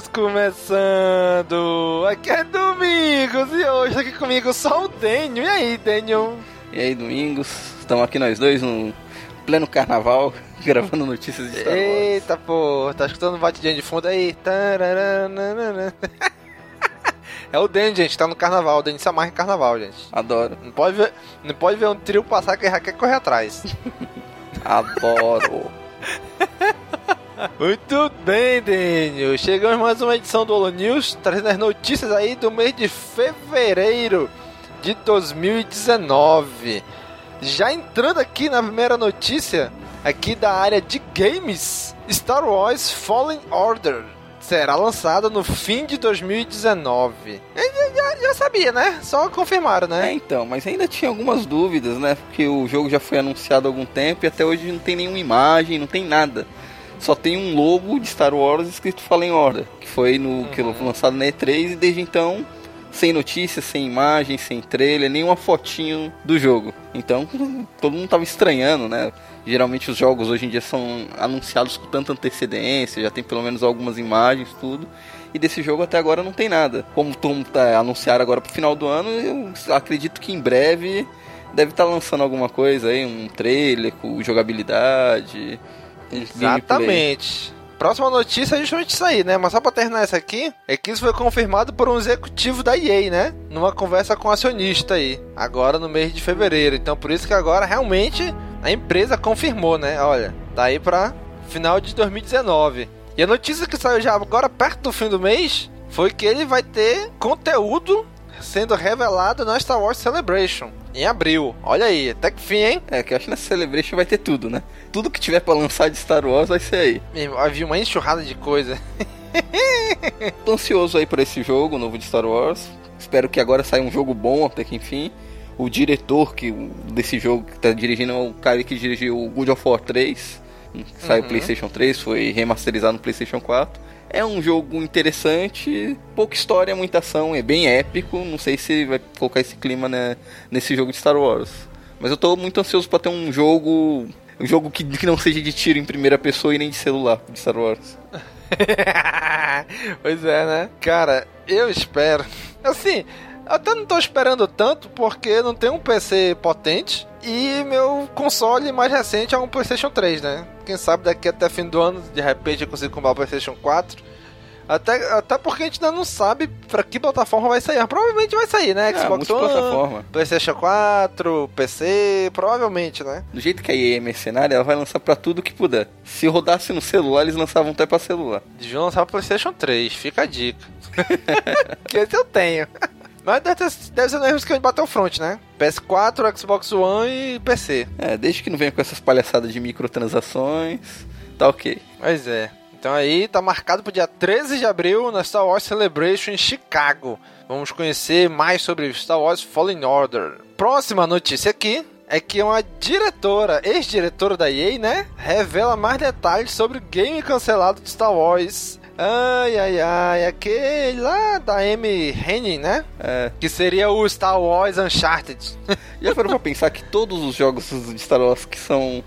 News começando! Aqui é Domingos e hoje aqui comigo só o Daniel. E aí, Daniel? E aí, Domingos, estamos aqui nós dois no pleno carnaval, gravando notícias de Star Wars. Eita, pô, tá escutando batidinha de fundo aí? É o Daniel, gente, tá no carnaval. O Daniel se amarra em carnaval, gente. Adoro, Não pode ver, não pode ver um trio passar que já quer correr atrás. adoro. Muito bem, Daniel. Chegamos mais uma edição do Holo News, trazendo as notícias aí do mês de fevereiro de 2019. Já entrando aqui na primeira notícia, aqui da área de games, Star Wars Fallen Order será lançada no fim de 2019. Eu já, já- sabia, né? Só confirmaram, É, né? então, mas ainda tinha algumas dúvidas, né? Porque o jogo já foi anunciado há algum tempo e até hoje não tem nenhuma imagem, não tem nada. Só tem um logo de Star Wars escrito Fallen Order, que foi no que foi lançado na E3 e desde então sem notícias, sem imagem, sem trailer, nenhuma fotinho do jogo. Então todo mundo tava estranhando, né? Geralmente os jogos hoje em dia são anunciados com tanta antecedência, já tem pelo menos algumas imagens, tudo. E desse jogo até agora não tem nada. Como todo mundo tá anunciado agora pro final do ano, eu acredito que em breve deve estar lançando alguma coisa aí, um trailer com jogabilidade. Um. Exatamente. Próxima notícia é justamente isso aí, né? Mas só pra terminar essa aqui, é que isso foi confirmado por um executivo da EA, né? Numa conversa com o acionista aí, agora no mês de fevereiro. Então por isso que agora realmente a empresa confirmou, né? Olha, tá aí pra final de 2019. E a notícia que saiu já agora perto do fim do mês foi que ele vai ter conteúdo sendo revelado na Star Wars Celebration em abril. Olha aí, até que fim, hein? É, que eu acho que nessa Celebration vai ter tudo, né? Tudo que tiver pra lançar de Star Wars vai ser aí. Meu, Havia uma enxurrada de coisa. Tô ansioso aí por esse jogo novo de Star Wars. Espero que agora saia um jogo bom até que enfim. O diretor que, desse jogo que tá dirigindo é o cara que dirigiu o God of War 3. que Saiu Uhum. PlayStation 3, foi remasterizado no PlayStation 4. É um jogo interessante, pouca história, muita ação, é bem épico. Não sei se vai colocar esse clima né, nesse jogo de Star Wars. Mas eu tô muito ansioso pra ter um jogo. Um jogo que, que não seja de tiro em primeira pessoa e nem de celular de Star Wars. pois é, né? Cara, eu espero. Assim, eu até não tô esperando tanto porque não tem um PC potente e meu console mais recente é um PlayStation 3, né? Quem sabe daqui até fim do ano, de repente eu consigo comprar o PlayStation 4. Até, até porque a gente ainda não sabe pra que plataforma vai sair. Provavelmente vai sair, né? Ah, Xbox One, multiplataforma. PlayStation 4, PC, provavelmente, né? Do jeito que a EA é mercenária, ela vai lançar pra tudo que puder. Se rodasse no celular, eles lançavam até pra celular. Deviam lançar o PlayStation 3, fica a dica. que esse eu tenho. Mas deve, ter, deve ser no mesmo esquema de Battlefront, né? PS4, Xbox One e PC. É, desde que não venha com essas palhaçadas de microtransações, tá ok. Pois é. Então aí tá marcado pro dia 13 de abril na Star Wars Celebration em Chicago. Vamos conhecer mais sobre Star Wars Fallen Order. Próxima notícia aqui é que uma diretora, ex-diretora da EA, né, revela mais detalhes sobre o game cancelado de Star Wars. Ai, ai, ai, aquele lá da Amy Hennig, né? É, Que seria o Star Wars Uncharted. já parou pra pensar que todos os jogos de Star Wars que são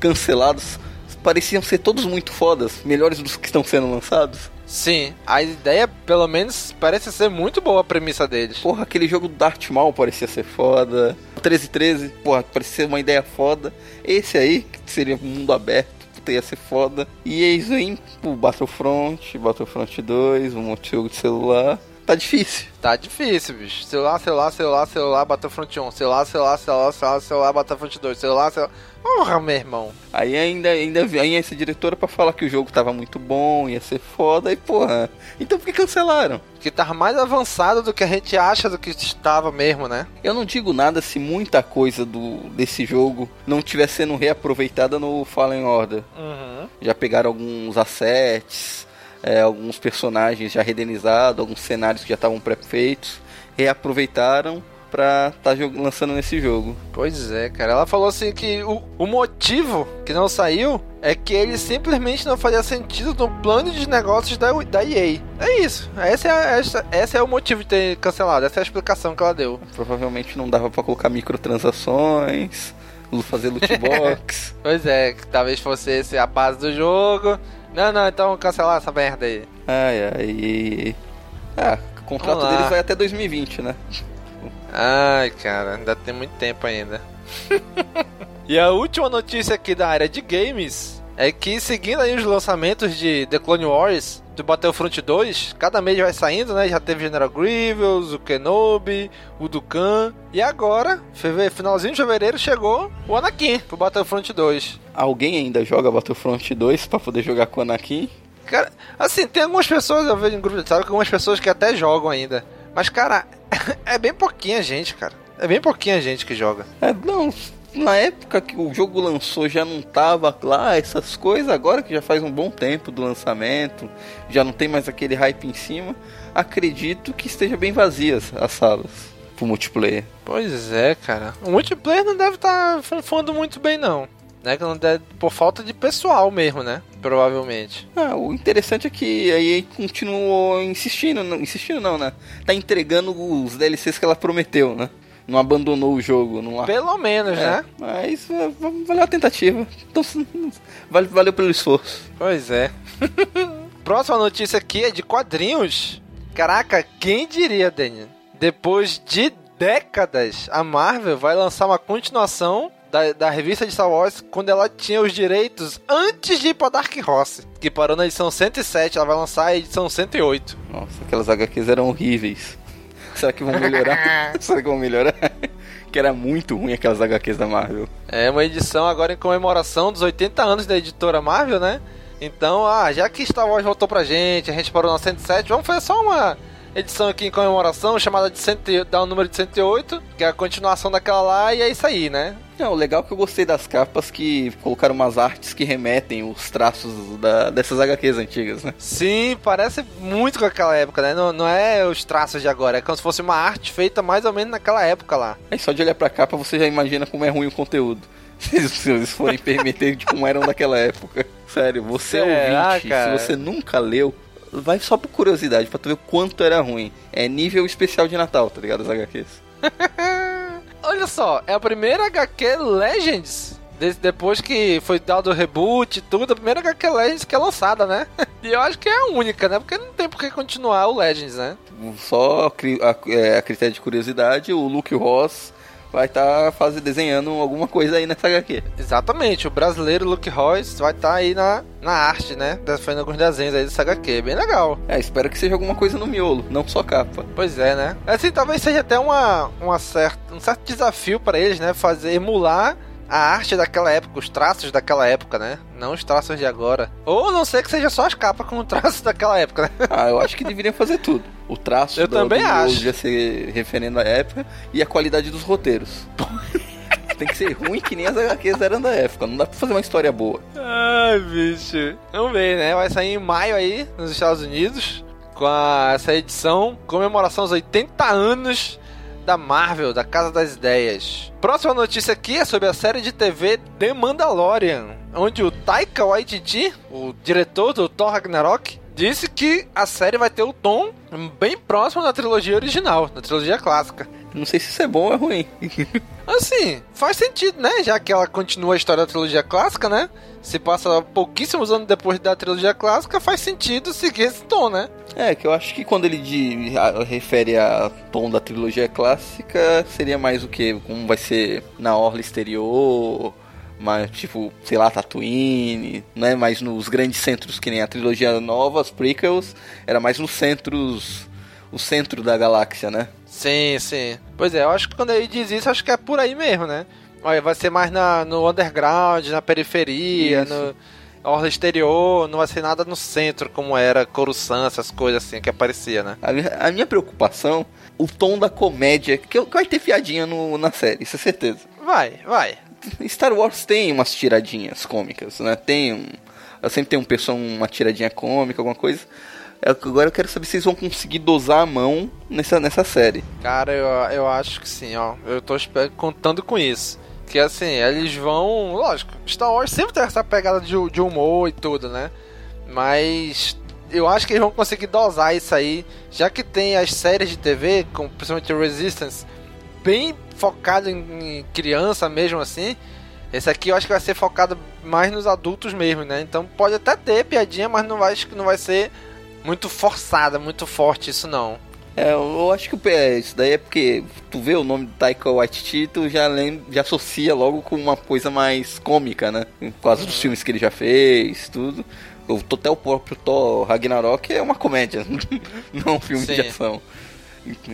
cancelados pareciam ser todos muito fodas, melhores dos que estão sendo lançados? Sim, a ideia, pelo menos, parece ser muito boa a premissa deles. Porra, aquele jogo do Darth Maul parecia ser foda. O 1313, porra, parecia ser uma ideia foda. Esse aí, que seria um mundo aberto, puta, ia ser foda. E isso aí, o Battlefront, Battlefront 2, um monte de jogo de celular. Tá difícil. Tá difícil, bicho. Celular, celular, celular, celular, Battlefront 1. Celular, celular, celular, celular, celular, Battlefront 2. Celular, celular. Porra, meu irmão. Aí ainda, ainda vem essa diretora pra falar que o jogo tava muito bom, ia ser foda, e porra. Então por que cancelaram? Que tava mais avançado do que a gente acha do que estava mesmo, né? Eu não digo nada se muita coisa do, desse jogo não estiver sendo reaproveitada no Fallen Order. Uhum. Já pegaram alguns assets, é, alguns personagens já renderizados, alguns cenários que já estavam pré-feitos, reaproveitaram pra tá lançando nesse jogo. Pois é, cara. Ela falou assim que o, o motivo que não saiu é que ele simplesmente não fazia sentido no plano de negócios da, da EA. É isso. Essa é, essa, essa é o motivo de ter cancelado. Essa é a explicação que ela deu. Provavelmente não dava para colocar microtransações, fazer loot box. pois é, que talvez fosse esse a base do jogo. Não, não, então cancelar essa merda aí. Ai, ai. Ah, o contrato deles vai até 2020, né? Ai, cara, ainda tem muito tempo ainda. e a última notícia aqui da área de games é que seguindo aí os lançamentos de The Clone Wars do Battlefront 2, cada mês vai saindo, né? Já teve General Grievous, o Kenobi, o Dukan. E agora, finalzinho de fevereiro, chegou o Anakin pro Battlefront 2. Alguém ainda joga Battlefront 2 para poder jogar com o Anakin? Cara, assim, tem algumas pessoas, eu vejo em grupo de WhatsApp, algumas pessoas que até jogam ainda. Mas, cara, é bem pouquinha gente, cara. É bem pouquinha gente que joga. É, não, na época que o jogo lançou já não tava lá essas coisas, agora que já faz um bom tempo do lançamento, já não tem mais aquele hype em cima, acredito que esteja bem vazias as salas pro multiplayer. Pois é, cara. O multiplayer não deve estar tá funfando muito bem não. Né, que não deve, por falta de pessoal mesmo, né? Provavelmente. Ah, o interessante é que a EA continuou insistindo, não, insistindo não, né? Tá entregando os DLCs que ela prometeu, né? não abandonou o jogo. Não... Pelo menos, é, né? Mas é, valeu a tentativa. Então, valeu, valeu pelo esforço. Pois é. Próxima notícia aqui é de quadrinhos. Caraca, quem diria, Daniel? Depois de décadas, a Marvel vai lançar uma continuação da, da, revista de Star Wars quando ela tinha os direitos antes de ir pra Dark Horse, que parou na edição 107, ela vai lançar a edição 108. Nossa, aquelas HQs eram horríveis. Será que vão melhorar? Será que vão melhorar? que era muito ruim aquelas HQs da Marvel. É uma edição agora em comemoração dos 80 anos da editora Marvel, né? Então, ah, já que Star Wars voltou pra gente, a gente parou na 107, vamos fazer só uma edição aqui em comemoração chamada de 100, dá o número de 108, que é a continuação daquela lá, e é isso aí, né? Não, o legal é que eu gostei das capas que colocaram umas artes que remetem os traços da, dessas HQs antigas, né? Sim, parece muito com aquela época, né? Não, não é os traços de agora, é como se fosse uma arte feita mais ou menos naquela época lá. Aí só de olhar pra capa você já imagina como é ruim o conteúdo. Se eles forem permitir de como eram daquela época. Sério, você é ouvinte, cara? se você nunca leu, vai só por curiosidade, pra tu ver o quanto era ruim. É nível especial de Natal, tá ligado? As HQs. olha só, é a primeira HQ Legends. Desde depois que foi dado o reboot e tudo, a primeira HQ Legends que é lançada, né? E eu acho que é a única, né? Porque não tem por que continuar o Legends, né? Só a, é, a critério de curiosidade, o Luke Ross vai estar tá desenhando alguma coisa aí nessa HQ. Exatamente, o brasileiro Luke Royce vai estar tá aí na, na arte, né? Fazendo alguns desenhos aí dessa HQ, bem legal. É, espero que seja alguma coisa no miolo, não só capa. Pois é, né? Assim, talvez seja até uma, uma certa, um certo desafio para eles, né? Fazer, emular a arte daquela época, os traços daquela época, né? Não os traços de agora. Ou não sei que seja só as capas com o traço daquela época, né? Ah, eu acho que deveriam fazer tudo. O traço eu do, também do acho. devia ser referendo à época e a qualidade dos roteiros. Tem que ser ruim que nem as HQs eram da época. Não dá pra fazer uma história boa. Ai, bicho. Vamos ver, né? Vai sair em maio aí, nos Estados Unidos. Com a, essa edição, comemoração aos 80 anos da Marvel, da Casa das Ideias. Próxima notícia aqui é sobre a série de TV The Mandalorian, onde o Taika Waititi, o diretor do Thor Ragnarok, disse que a série vai ter o tom bem próximo da trilogia original, da trilogia clássica. Não sei se isso é bom ou é ruim. assim, faz sentido, né? Já que ela continua a história da trilogia clássica, né? Se passa pouquíssimos anos depois da trilogia clássica, faz sentido seguir esse tom, né? É, que eu acho que quando ele de, a, refere a tom da trilogia clássica, seria mais o que? Como vai ser na orla exterior, mas tipo, sei lá, Tatooine, né? Mais nos grandes centros que nem a trilogia nova, as prequels, era mais nos centros, o centro da galáxia, né? Sim, sim. Pois é, eu acho que quando ele diz isso, acho que é por aí mesmo, né? Olha, vai ser mais na, no underground, na periferia, isso. no orla exterior, não vai ser nada no centro, como era Coruscant, essas coisas assim que aparecia, né? A, a minha preocupação, o tom da comédia, que, que vai ter fiadinha no, na série, isso é certeza. Vai, vai. Star Wars tem umas tiradinhas cômicas, né? Tem um. Sempre tem um pessoal, uma tiradinha cômica, alguma coisa. É, agora eu quero saber se eles vão conseguir dosar a mão nessa, nessa série. Cara, eu, eu acho que sim, ó. Eu tô contando com isso. Que assim, eles vão. Lógico, Star Wars sempre tem essa pegada de, de humor e tudo, né? Mas eu acho que eles vão conseguir dosar isso aí, já que tem as séries de TV, como principalmente Resistance, bem focado em, criança mesmo assim. Esse aqui eu acho que vai ser focado mais nos adultos mesmo, né? Então pode até ter piadinha, mas não vai, não vai ser muito forçada, muito forte isso não. É, eu acho que é, isso daí é porque tu vê o nome do Taika Waititi, tu já, lembra, já associa logo com uma coisa mais cômica, né? Por causa uhum. dos filmes que ele já fez, tudo. O, até o próprio Thor Ragnarok é uma comédia, não um filme Sim. de ação.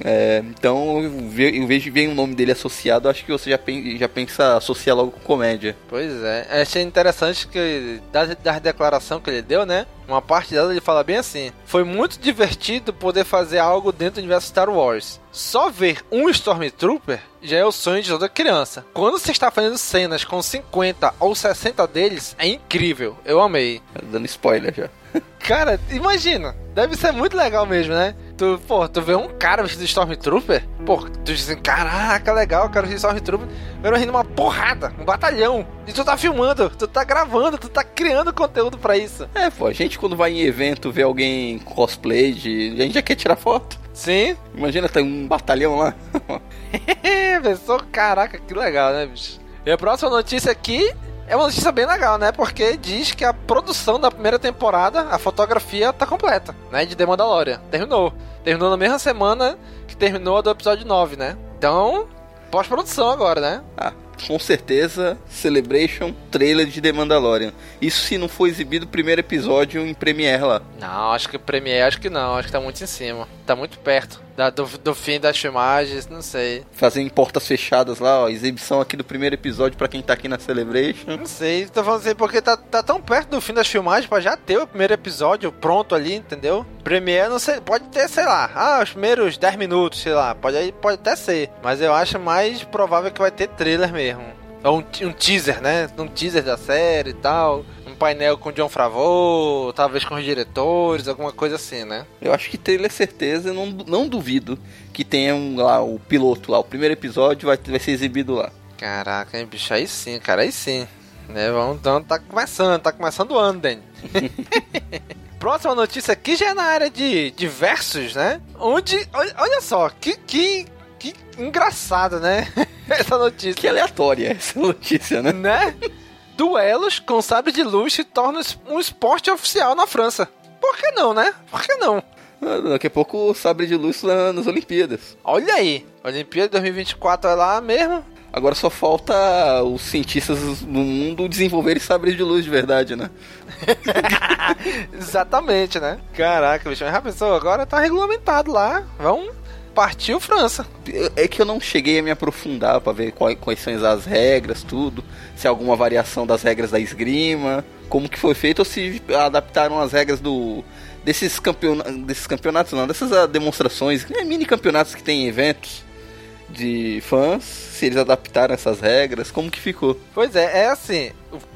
É, então eu vejo bem o nome dele associado, acho que você já, pensa, já pensa associar logo com comédia. Pois é, achei interessante que da, da declaração que ele deu, né? Uma parte dela ele fala bem assim: Foi muito divertido poder fazer algo dentro do universo Star Wars. Só ver um Stormtrooper já é o sonho de toda criança. Quando você está fazendo cenas com 50 ou 60 deles, é incrível. Eu amei. Tá dando spoiler já. Cara, imagina. Deve ser muito legal mesmo, né? Tu, pô, tu vê um cara vestido de Stormtrooper, pô, tu diz assim, caraca, legal, quero ver Stormtrooper. Vendo rindo uma porrada, um batalhão. E tu tá filmando, tu tá gravando, tu tá criando conteúdo para isso. É, pô, a gente quando vai em evento vê alguém cosplay de. A gente já quer tirar foto. Sim. Imagina, tem um batalhão lá. Pensou, caraca, que legal, né, bicho? E a próxima notícia aqui é uma notícia bem legal, né? Porque diz que a produção da primeira temporada, a fotografia tá completa, né? De The Mandalorian. Terminou. Terminou na mesma semana que terminou a do episódio 9, né? Então, pós-produção agora, né? Ah, com certeza, Celebration, trailer de The Mandalorian. Isso se não for exibido o primeiro episódio em Premiere lá. Não, acho que Premiere, acho que não, acho que tá muito em cima. Tá muito perto da, do, do fim das filmagens, não sei. Fazer em portas fechadas lá, ó, exibição aqui do primeiro episódio para quem tá aqui na Celebration. Não sei, tô falando assim, porque tá, tá tão perto do fim das filmagens pra já ter o primeiro episódio pronto ali, entendeu? Premiere, não sei, pode ter, sei lá, ah, os primeiros 10 minutos, sei lá, pode, pode até ser. Mas eu acho mais provável que vai ter trailer mesmo. Ou um, um teaser, né? Um teaser da série e tal um painel com John Favreau, talvez com os diretores, alguma coisa assim, né? Eu acho que trailer certeza, não, não duvido que tenha um, lá o piloto lá, o primeiro episódio vai, vai ser exibido lá. Caraca, hein, bicho, aí sim, cara, aí sim. Né, vamos, então tá começando, tá começando o ano, Danny. Próxima notícia aqui já é na área de, de versos, né? Onde, olha, olha só, que, que, que engraçado, né? essa notícia. Que aleatória essa notícia, né? Né? duelos com sabre de luz se tornam um esporte oficial na França. Por que não, né? Por que não? Ah, daqui a pouco o sabre de luz lá nas Olimpíadas. Olha aí, Olimpíada 2024 é lá mesmo. Agora só falta os cientistas no mundo desenvolverem sabres de luz de verdade, né? Exatamente, né? Caraca, bicho, já pensou? Agora tá regulamentado lá. Vamos partiu França. É que eu não cheguei a me aprofundar para ver quais, são as regras, tudo. Se há alguma variação das regras da esgrima, como que foi feito ou se adaptaram as regras do desses, campeona desses campeonatos, não, dessas ah, demonstrações, né, mini campeonatos que tem eventos de fãs, se eles adaptaram essas regras, como que ficou? Pois é, é assim,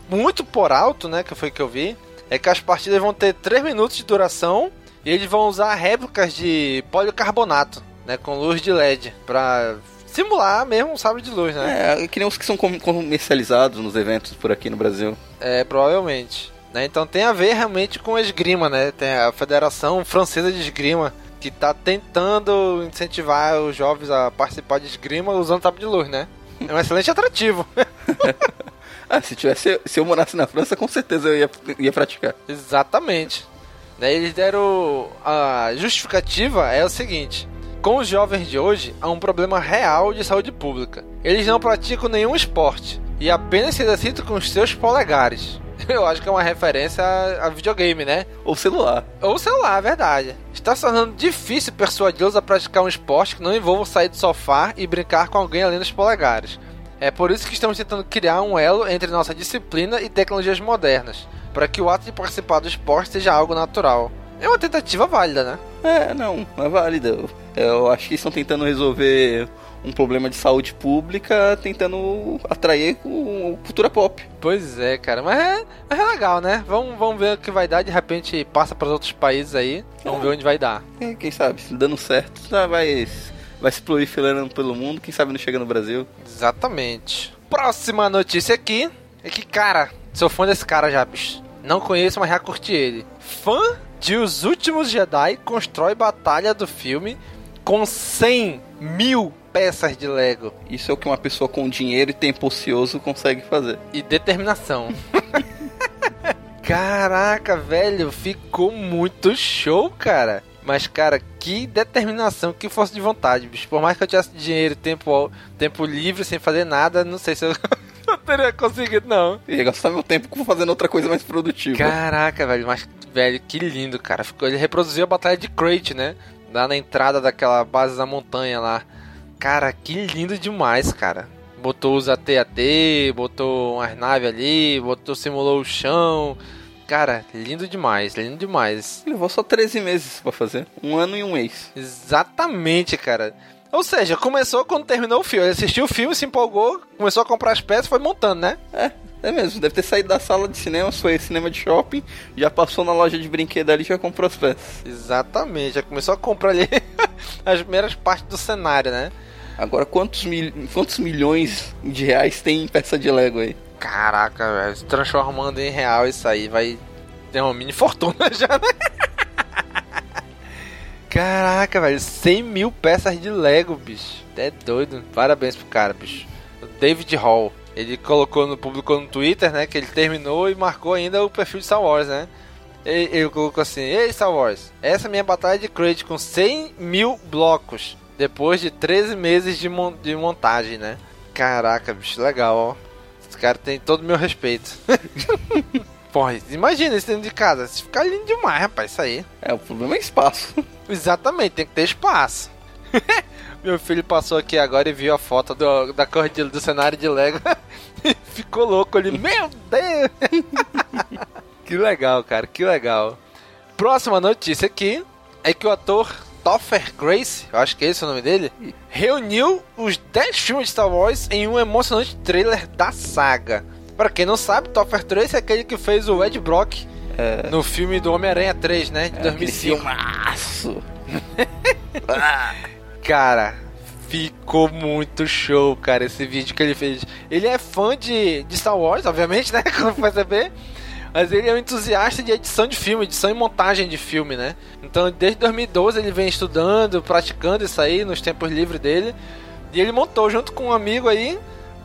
muito por alto, né, que foi que eu vi, é que as partidas vão ter 3 minutos de duração e eles vão usar réplicas de policarbonato né, com luz de LED, pra simular mesmo um sabre de luz, né? É, que nem os que são comercializados nos eventos por aqui no Brasil. É, provavelmente. Né? Então tem a ver realmente com a esgrima, né? Tem a Federação Francesa de Esgrima que está tentando incentivar os jovens a participar de esgrima usando sabre de luz, né? É um excelente atrativo. ah, se tivesse, se eu morasse na França, com certeza eu ia, ia praticar. Exatamente. Né, eles deram a justificativa é o seguinte: com os jovens de hoje, há um problema real de saúde pública. Eles não praticam nenhum esporte e apenas se exercitam com os seus polegares. Eu acho que é uma referência a, videogame, né? Ou celular. Ou celular, é verdade. Está se tornando difícil persuadi-los a praticar um esporte que não envolva sair do sofá e brincar com alguém além dos polegares. É por isso que estamos tentando criar um elo entre nossa disciplina e tecnologias modernas, para que o ato de participar do esporte seja algo natural. É uma tentativa válida, né? É, não, é válida. Eu acho que estão tentando resolver um problema de saúde pública tentando atrair o cultura pop. Pois é, cara, mas é, mas é legal, né? Vamos, vamos ver o que vai dar, de repente passa para outros países aí, vamos é. ver onde vai dar. É, quem sabe, dando certo, já vai, vai se proliferando pelo mundo, quem sabe não chega no Brasil. Exatamente. Próxima notícia aqui é que, cara, sou fã desse cara já, bicho. Não conheço, mas já curti ele. Fã de Os Últimos Jedi constrói batalha do filme com 100 mil peças de Lego. Isso é o que uma pessoa com dinheiro e tempo ocioso consegue fazer. E determinação. Caraca, velho, ficou muito show, cara. Mas, cara, que determinação, que força de vontade, bicho. Por mais que eu tivesse dinheiro e tempo, tempo livre, sem fazer nada, não sei se eu, eu teria conseguido, não. Ia gastar meu tempo fazendo outra coisa mais produtiva. Caraca, velho, mas, velho, que lindo, cara. Ficou, ele reproduziu a batalha de Crate, né? Lá na entrada daquela base da montanha lá. Cara, que lindo demais, cara. Botou os AT-AT, botou umas naves ali, botou, simulou o chão. Cara, lindo demais, lindo demais. Levou só 13 meses para fazer. Um ano e um mês. Exatamente, cara. Ou seja, começou quando terminou o filme. Ele assistiu o filme, se empolgou, começou a comprar as peças e foi montando, né? É, é mesmo. Deve ter saído da sala de cinema, foi cinema de shopping, já passou na loja de brinquedo ali e já comprou as peças. Exatamente, já começou a comprar ali as primeiras partes do cenário, né? Agora, quantos, mil, quantos milhões de reais tem em peça de Lego aí? Caraca, velho. Se transformando em real isso aí vai ter uma mini fortuna já, né? Caraca, velho. 100 mil peças de Lego, bicho. É doido. Parabéns pro cara, bicho. O David Hall. Ele colocou no publicou no Twitter, né? Que ele terminou e marcou ainda o perfil de Star Wars, né? Ele, colocou assim: Ei, Star Wars, essa é minha batalha de crate com 100 mil blocos. Depois de 13 meses de, mon de montagem, né? Caraca, bicho, legal, ó. Esse cara tem todo o meu respeito. Porra, imagina isso dentro de casa. Isso fica lindo demais, rapaz, isso aí. É, o problema é espaço. Exatamente, tem que ter espaço. Meu filho passou aqui agora e viu a foto do, da corrida do cenário de Lego. Ficou louco ali. Meu Deus! que legal, cara, que legal. Próxima notícia aqui é que o ator Topher Grace, eu acho que é esse o nome dele, reuniu os 10 filmes de Star Wars em um emocionante trailer da saga. Para quem não sabe, Topher Grace é aquele que fez o Ed Brock é... no filme do Homem-Aranha 3, né? De é 2005. Filmaço. cara, ficou muito show, cara, esse vídeo que ele fez. Ele é fã de, de Star Wars, obviamente, né? Como perceber. Mas ele é um entusiasta de edição de filme, edição e montagem de filme, né? Então, desde 2012 ele vem estudando, praticando isso aí nos tempos livres dele. E ele montou junto com um amigo aí,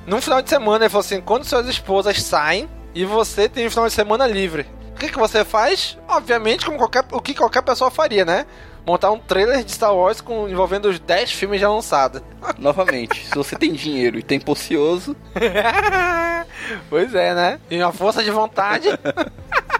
num final de semana, ele falou assim: quando suas esposas saem e você tem um final de semana livre, o que, que você faz? Obviamente, como qualquer, o que qualquer pessoa faria, né? montar um trailer de Star Wars com, envolvendo os 10 filmes já lançados. Novamente, se você tem dinheiro e tempo ocioso. pois é, né? E uma força de vontade.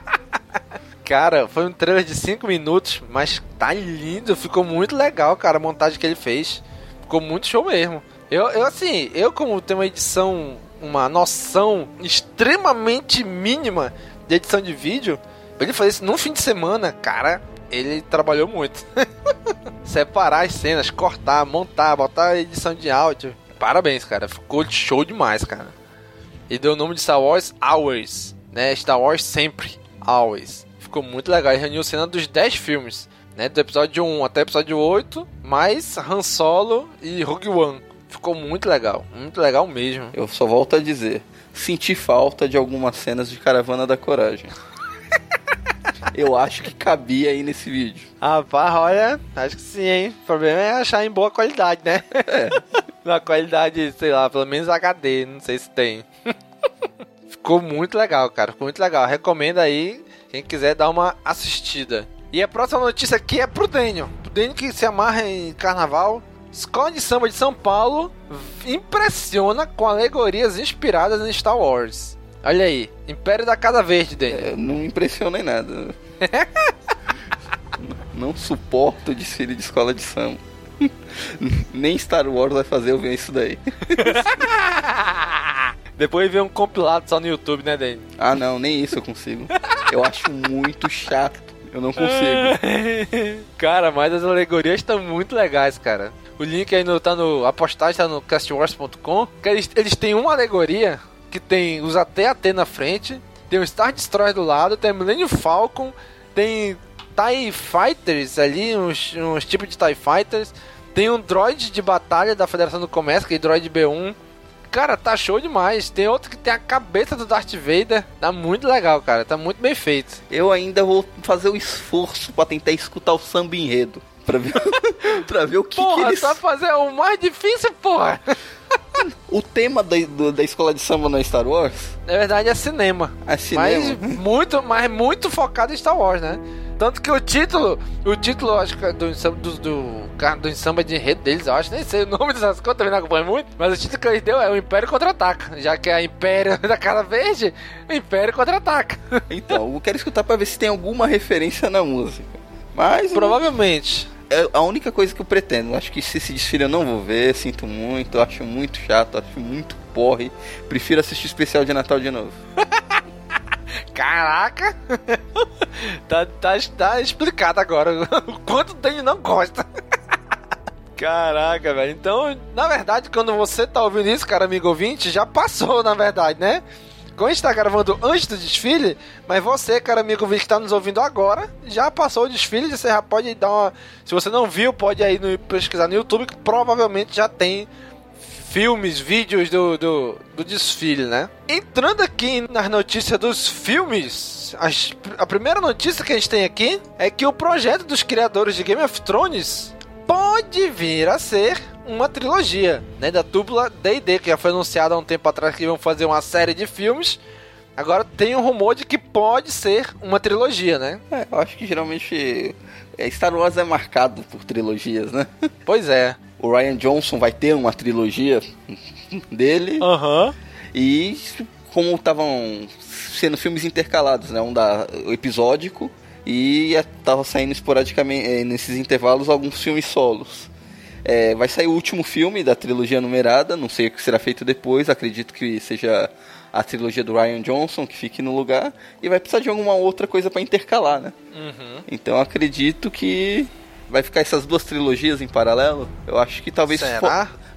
cara, foi um trailer de 5 minutos, mas tá lindo, ficou muito legal, cara, a montagem que ele fez. Ficou muito show mesmo. Eu, eu assim, eu como tenho uma edição, uma noção extremamente mínima de edição de vídeo, ele fazer isso num fim de semana, cara, ele trabalhou muito. Separar as cenas, cortar, montar, botar edição de áudio. Parabéns, cara. Ficou show demais, cara. E deu o nome de Star Wars Always, né? Star Wars sempre, Always. Ficou muito legal. Ele reuniu cena dos 10 filmes, né? Do episódio 1 até o episódio 8, mais Han Solo e Rogue One. Ficou muito legal, muito legal mesmo. Eu só volto a dizer, senti falta de algumas cenas de Caravana da Coragem. eu acho que cabia aí nesse vídeo. Rapaz, olha, acho que sim, hein? O problema é achar em boa qualidade, né? É. Na qualidade, sei lá, pelo menos HD, não sei se tem. Ficou muito legal, cara. Ficou muito legal. Recomendo aí, quem quiser dar uma assistida. E a próxima notícia aqui é pro Daniel. Pro Daniel que se amarra em carnaval. Escola de Samba de São Paulo impressiona com alegorias inspiradas em Star Wars. Olha aí, Império da Casa Verde, Daniel. É, não impressiona em nada. não suporto desfile de escola de samba. Nem Star Wars vai fazer eu ver isso daí. Depois ver um compilado só no YouTube, né, Dani? Ah, não, nem isso eu consigo. Eu acho muito chato. Eu não consigo. cara, mas as alegorias estão muito legais, cara. O link aí no, tá no. A postagem tá no castwars.com. Eles, eles têm uma alegoria que tem os AT-AT na frente, tem o Star Destroyer do lado, tem o Millennium Falcon, tem TIE Fighters ali, uns, uns tipos de TIE Fighters. Tem um droid de batalha da Federação do Comércio, que é droid B1. Cara, tá show demais. Tem outro que tem a cabeça do Darth Vader. Tá muito legal, cara. Tá muito bem feito. Eu ainda vou fazer o esforço para tentar escutar o samba enredo. Pra ver, pra ver o que, porra, que eles... tá fazendo o mais difícil, porra. o tema da, do, da escola de samba no Star Wars? Na verdade é cinema. É cinema. Mas muito, mas muito focado em Star Wars, né? Tanto que o título, o título, acho que é do, do, do, do samba de enredo deles, eu acho, nem sei o nome dessas coisas, também não acompanho muito, mas o título que eles deu é o Império Contra-Ataca, já que é a Império da Cara Verde, o Império Contra-Ataca. Então, eu quero escutar pra ver se tem alguma referência na música. Mas. Provavelmente. É a única coisa que eu pretendo. Acho que se esse desfile eu não vou ver, sinto muito, acho muito chato, acho muito porre. Prefiro assistir especial de Natal de novo. Caraca! tá, tá, tá explicado agora o quanto o Danny não gosta. Caraca, velho. Então, na verdade, quando você tá ouvindo isso, cara, amigo ouvinte, já passou, na verdade, né? Como a gente gravando antes do desfile, mas você, cara amigo que tá nos ouvindo agora, já passou o desfile, você já pode dar uma. Se você não viu, pode aí no, pesquisar no YouTube, que provavelmente já tem filmes, vídeos do, do, do desfile, né? Entrando aqui nas notícias dos filmes, as, a primeira notícia que a gente tem aqui é que o projeto dos criadores de Game of Thrones pode vir a ser uma trilogia, né? Da dupla D&D, que já foi anunciado há um tempo atrás que iam fazer uma série de filmes. Agora tem um rumor de que pode ser uma trilogia, né? É, eu acho que geralmente é, Star Wars é marcado por trilogias, né? Pois é o Ryan Johnson vai ter uma trilogia dele. Uhum. E como estavam sendo filmes intercalados, né? Um da episódico e tava saindo esporadicamente eh, nesses intervalos alguns filmes solos. É, vai sair o último filme da trilogia numerada, não sei o que será feito depois, acredito que seja a trilogia do Ryan Johnson que fique no lugar e vai precisar de alguma outra coisa para intercalar, né? Uhum. Então acredito que vai ficar essas duas trilogias em paralelo, eu acho que talvez.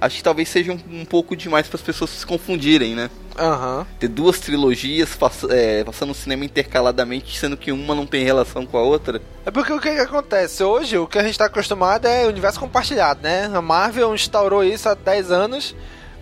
Acho que talvez seja um, um pouco demais para as pessoas se confundirem, né? Uhum. Ter duas trilogias pass é, passando no cinema intercaladamente, sendo que uma não tem relação com a outra. É porque o que, que acontece? Hoje, o que a gente está acostumado é o universo compartilhado, né? A Marvel instaurou isso há 10 anos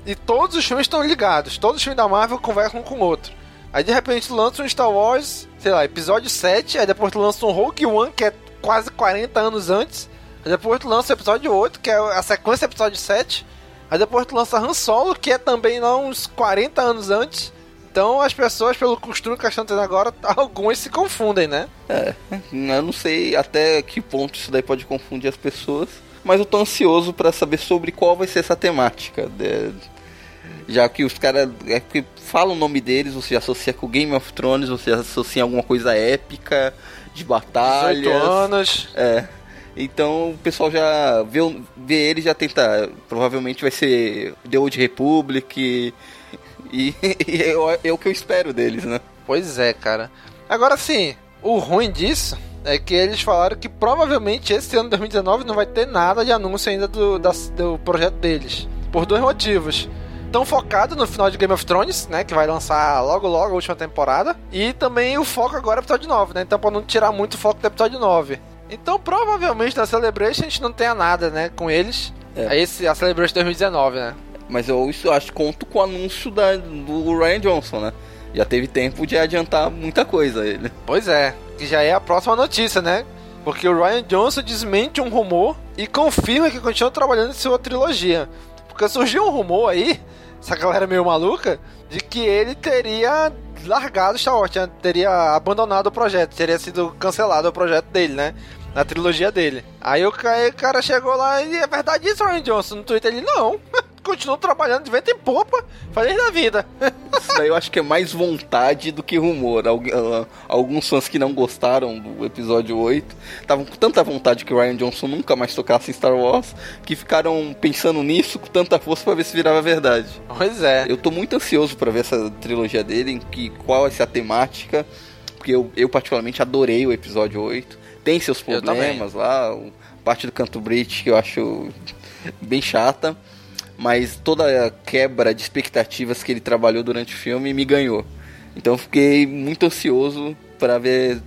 e todos os filmes estão ligados. Todos os filmes da Marvel conversam um com o outro. Aí de repente lança um Star Wars, sei lá, episódio 7, aí depois lança um Rogue One, que é quase 40 anos antes. Aí depois tu lança o episódio 8, que é a sequência do episódio 7. Aí depois tu lança Han Solo, que é também lá uns 40 anos antes. Então as pessoas, pelo costume que estão tendo agora, algumas se confundem, né? É, eu não sei até que ponto isso daí pode confundir as pessoas. Mas eu tô ansioso para saber sobre qual vai ser essa temática. De... Já que os caras é que falam o nome deles, você associa com Game of Thrones, você associa alguma coisa épica, de batalhas. 18 anos. É. Então o pessoal já vê, vê ele já tenta. Provavelmente vai ser The Old Republic. E, e é, é, o que eu espero deles, né? Pois é, cara. Agora sim, o ruim disso é que eles falaram que provavelmente esse ano de 2019 não vai ter nada de anúncio ainda do, da, do projeto deles. Por dois motivos tão focado no final de Game of Thrones, né? Que vai lançar logo logo a última temporada. E também o foco agora é o episódio 9, né? Então pra não tirar muito o foco do episódio 9. Então provavelmente na Celebration a gente não tenha nada, né? Com eles. É. Esse, a Celebration 2019, né? Mas eu isso, acho que conto com o anúncio da, do Ryan Johnson, né? Já teve tempo de adiantar muita coisa ele. Pois é, que já é a próxima notícia, né? Porque o Ryan Johnson desmente um rumor e confirma que continua trabalhando em sua trilogia. Porque surgiu um rumor aí essa galera meio maluca, de que ele teria largado Star Wars, teria abandonado o projeto, teria sido cancelado o projeto dele, né? Na trilogia dele. Aí o cara chegou lá e é verdade isso, Ryan Johnson, no Twitter. Ele, não, continuo trabalhando de vento em popa, feliz da vida. Isso daí eu acho que é mais vontade do que rumor. Ah, alguns fãs que não gostaram do episódio 8 estavam com tanta vontade que o Ryan Johnson nunca mais tocasse em Star Wars que ficaram pensando nisso com tanta força para ver se virava verdade. Pois é. Eu tô muito ansioso para ver essa trilogia dele, em que qual vai ser a temática, porque eu, eu particularmente adorei o episódio 8. Tem seus problemas lá, parte do Canto Bridge que eu acho bem chata, mas toda a quebra de expectativas que ele trabalhou durante o filme me ganhou. Então eu fiquei muito ansioso para ver